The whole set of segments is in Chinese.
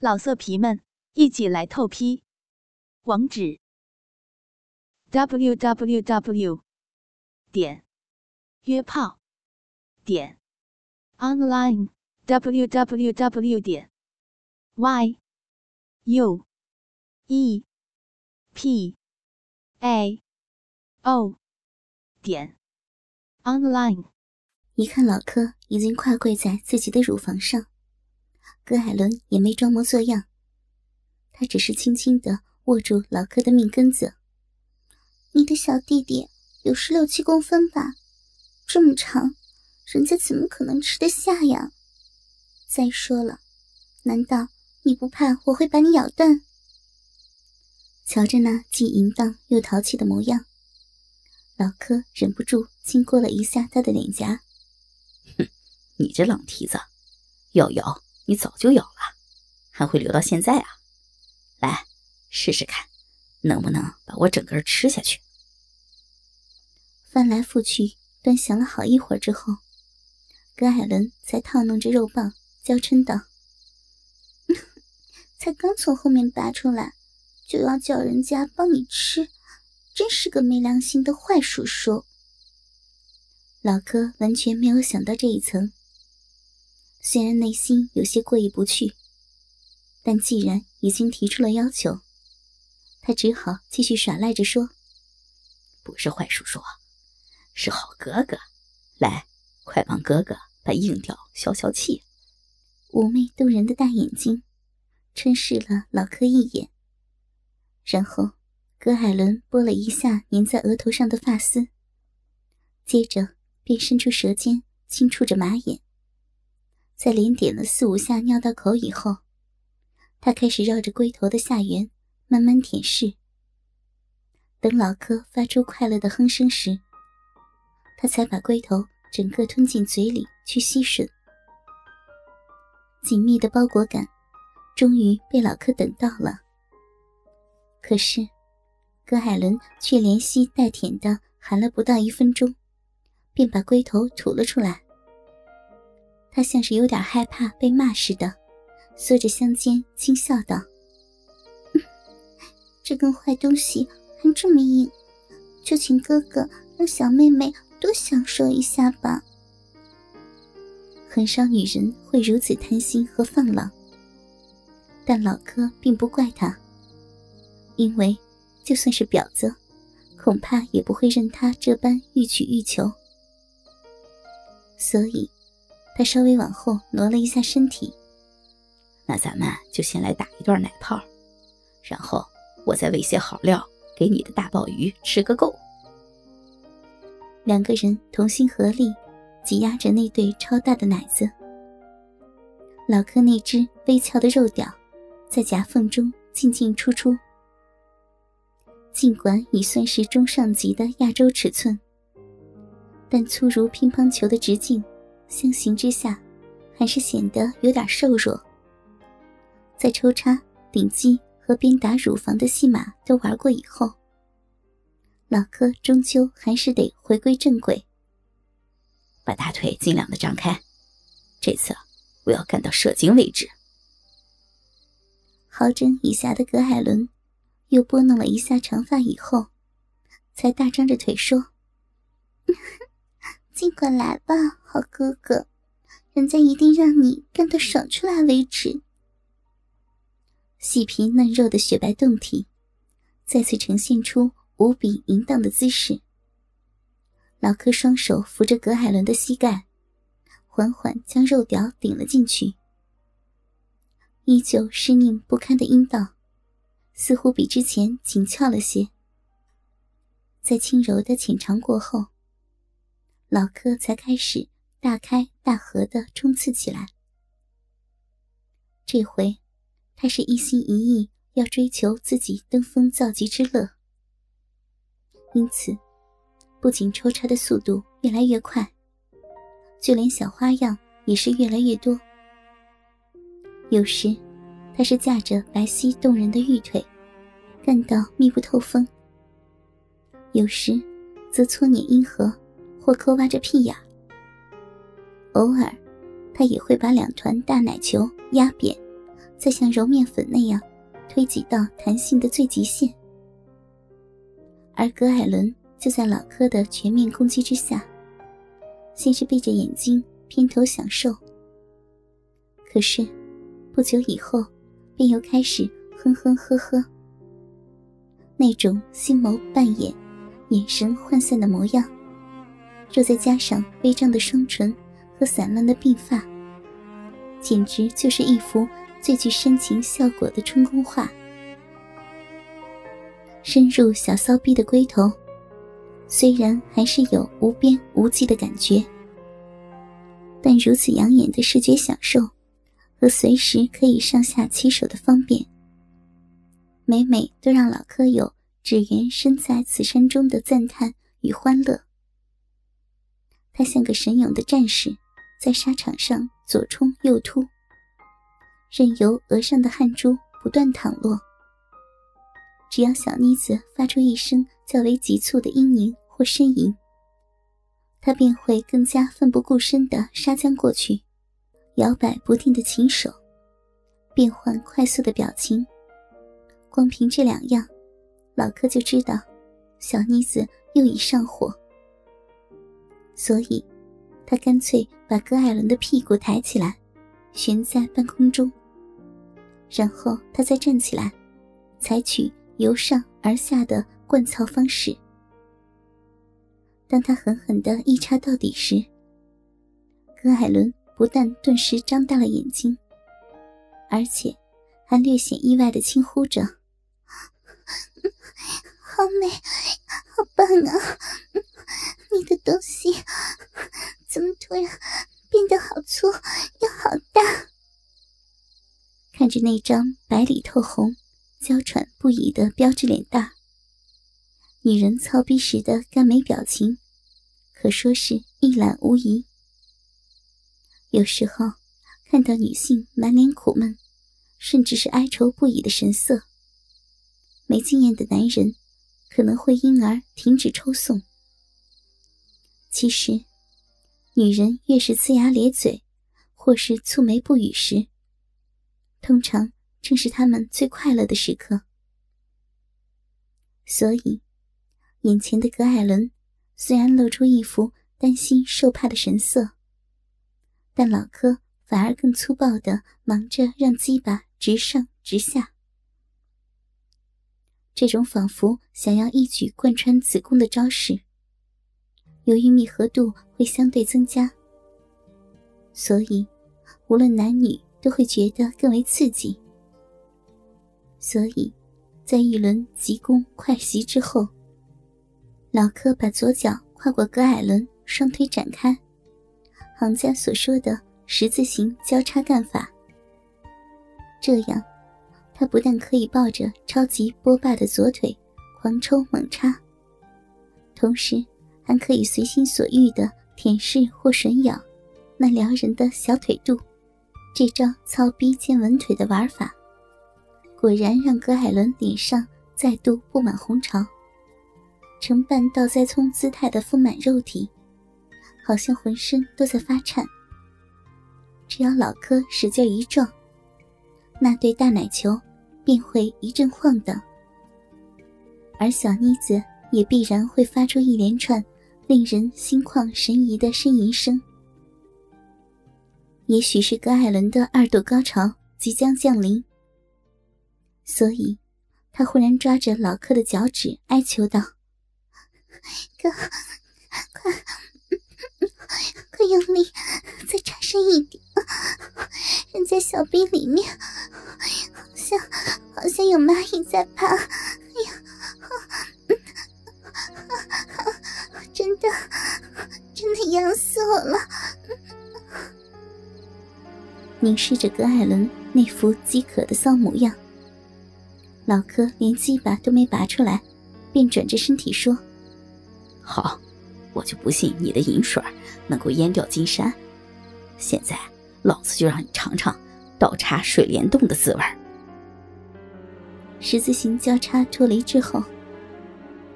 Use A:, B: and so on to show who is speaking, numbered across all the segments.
A: 老色皮们，一起来透批！网址：w w w 点约炮点 online w w w 点 y u e p a o 点 online。
B: 一看老柯已经跨跪在自己的乳房上。葛海伦也没装模作样，他只是轻轻的握住老柯的命根子。
C: 你的小弟弟有十六七公分吧？这么长，人家怎么可能吃得下呀？再说了，难道你不怕我会把你咬断？
B: 瞧着那既淫荡又淘气的模样，老柯忍不住亲过了一下他的脸颊。
D: 哼，你这老蹄子，要咬！你早就咬了，还会留到现在啊？来试试看，能不能把我整个吃下去？
B: 翻来覆去端详了好一会儿之后，葛艾伦才套弄着肉棒，娇嗔道：“
C: 才刚从后面拔出来，就要叫人家帮你吃，真是个没良心的坏叔叔。”
B: 老柯完全没有想到这一层。虽然内心有些过意不去，但既然已经提出了要求，他只好继续耍赖着说：“
D: 不是坏叔叔，是好哥哥。来，快帮哥哥把硬调消消气。”
B: 妩媚动人的大眼睛嗔视了老柯一眼，然后葛海伦拨了一下粘在额头上的发丝，接着便伸出舌尖轻触着马眼。在连点了四五下尿道口以后，他开始绕着龟头的下缘慢慢舔舐。等老柯发出快乐的哼声时，他才把龟头整个吞进嘴里去吸吮。紧密的包裹感，终于被老柯等到了。可是，葛海伦却连吸带舔的含了不到一分钟，便把龟头吐了出来。他像是有点害怕被骂似的，缩着香肩轻笑道：“
C: 这根坏东西还这么硬，就请哥哥让小妹妹多享受一下吧。”
B: 很少女人会如此贪心和放浪，但老柯并不怪他，因为就算是婊子，恐怕也不会任他这般欲取欲求，所以。他稍微往后挪了一下身体，
D: 那咱们就先来打一段奶泡，然后我再喂些好料给你的大鲍鱼吃个够。
B: 两个人同心合力，挤压着那对超大的奶子。老柯那只微翘的肉屌在夹缝中进进出出，尽管已算是中上级的亚洲尺寸，但粗如乒乓球的直径。相形之下，还是显得有点瘦弱。在抽插、顶击和鞭打乳房的戏码都玩过以后，老柯终究还是得回归正轨，
D: 把大腿尽量的张开。这次我要干到射精为止。
B: 好整以暇的葛海伦又拨弄了一下长发以后，才大张着腿说。
C: 尽管来吧，好哥哥，人家一定让你干到爽出来为止。
B: 细皮嫩肉的雪白胴体，再次呈现出无比淫荡的姿势。老柯双手扶着葛海伦的膝盖，缓缓将肉屌顶了进去。依旧湿腻不堪的阴道，似乎比之前紧俏了些。在轻柔的浅尝过后。老柯才开始大开大合的冲刺起来。这回，他是一心一意要追求自己登峰造极之乐，因此，不仅抽插的速度越来越快，就连小花样也是越来越多。有时，他是架着白皙动人的玉腿，干到密不透风；有时，则搓捻阴核。或抠挖着屁眼，偶尔，他也会把两团大奶球压扁，再像揉面粉那样推挤到弹性的最极限，而葛艾伦就在老柯的全面攻击之下，先是闭着眼睛偏头享受，可是不久以后便又开始哼哼呵呵，那种星眸半掩、眼神涣散的模样，若再加上微张的双唇和散乱的鬓发，简直就是一幅。最具煽情效果的春宫画，深入小骚逼的龟头，虽然还是有无边无际的感觉，但如此养眼的视觉享受和随时可以上下其手的方便，每每都让老柯有只缘身在此山中的赞叹与欢乐。他像个神勇的战士，在沙场上左冲右突。任由额上的汗珠不断淌落，只要小妮子发出一声较为急促的嘤咛或呻吟，他便会更加奋不顾身地杀将过去，摇摆不定的琴手，变换快速的表情。光凭这两样，老柯就知道小妮子又已上火，所以，他干脆把葛艾伦的屁股抬起来，悬在半空中。然后他再站起来，采取由上而下的灌操方式。当他狠狠地一插到底时，葛艾伦不但顿时张大了眼睛，而且还略显意外地轻呼着：“
C: 好美，好棒啊！你的东西怎么突然变得好粗又好大？”
B: 看着那张白里透红、娇喘不已的标致脸蛋，女人操逼时的干美表情，可说是一览无遗。有时候看到女性满脸苦闷，甚至是哀愁不已的神色，没经验的男人可能会因而停止抽送。其实，女人越是呲牙咧嘴，或是蹙眉不语时，通常正是他们最快乐的时刻，所以，眼前的葛艾伦虽然露出一副担心受怕的神色，但老柯反而更粗暴的忙着让鸡巴直上直下。这种仿佛想要一举贯穿子宫的招式，由于密合度会相对增加，所以无论男女。都会觉得更为刺激，所以，在一轮急攻快袭之后，老柯把左脚跨过葛艾伦，双腿展开，行家所说的十字形交叉干法。这样，他不但可以抱着超级波霸的左腿狂抽猛插，同时还可以随心所欲的舔舐或吮咬那撩人的小腿肚。这招操逼兼吻腿的玩法，果然让葛海伦脸上再度布满红潮，呈半倒栽葱姿态的丰满肉体，好像浑身都在发颤。只要老柯使劲一撞，那对大奶球便会一阵晃荡，而小妮子也必然会发出一连串令人心旷神怡的呻吟声。也许是葛艾伦的二度高潮即将降临，所以，他忽然抓着老柯的脚趾，哀求道：“
C: 哥，快，快用力，再插深一点！人在小臂里面，好像好像有蚂蚁在爬。哎呀，真的，痒死我了！”
B: 凝视着葛艾伦那副饥渴的骚模样，老柯连鸡巴都没拔出来，便转着身体说：“
D: 好，我就不信你的银水能够淹掉金山。现在，老子就让你尝尝倒插水帘洞的滋味。”
B: 十字形交叉脱离之后，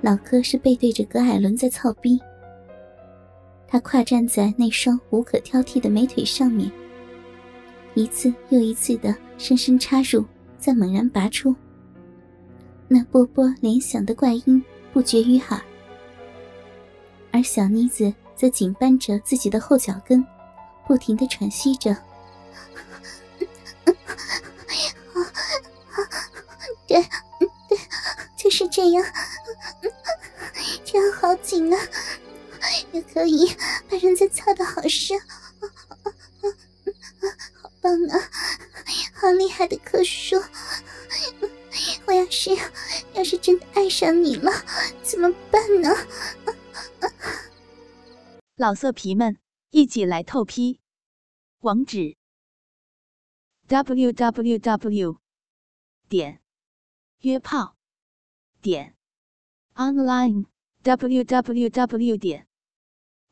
B: 老柯是背对着葛艾伦在操逼，他跨站在那双无可挑剔的美腿上面。一次又一次的深深插入，再猛然拔出。那波波联想的怪音不绝于耳，而小妮子则紧扳着自己的后脚跟，不停的喘息着。
C: 对，对，就是这样，这样好紧啊，也可以把人家操的好深，好棒啊，好厉害的棵树。我要是要是真的爱上你了，怎么办呢？
A: 老色皮们，一起来透批！网址：w w w 点约炮点 online w w w 点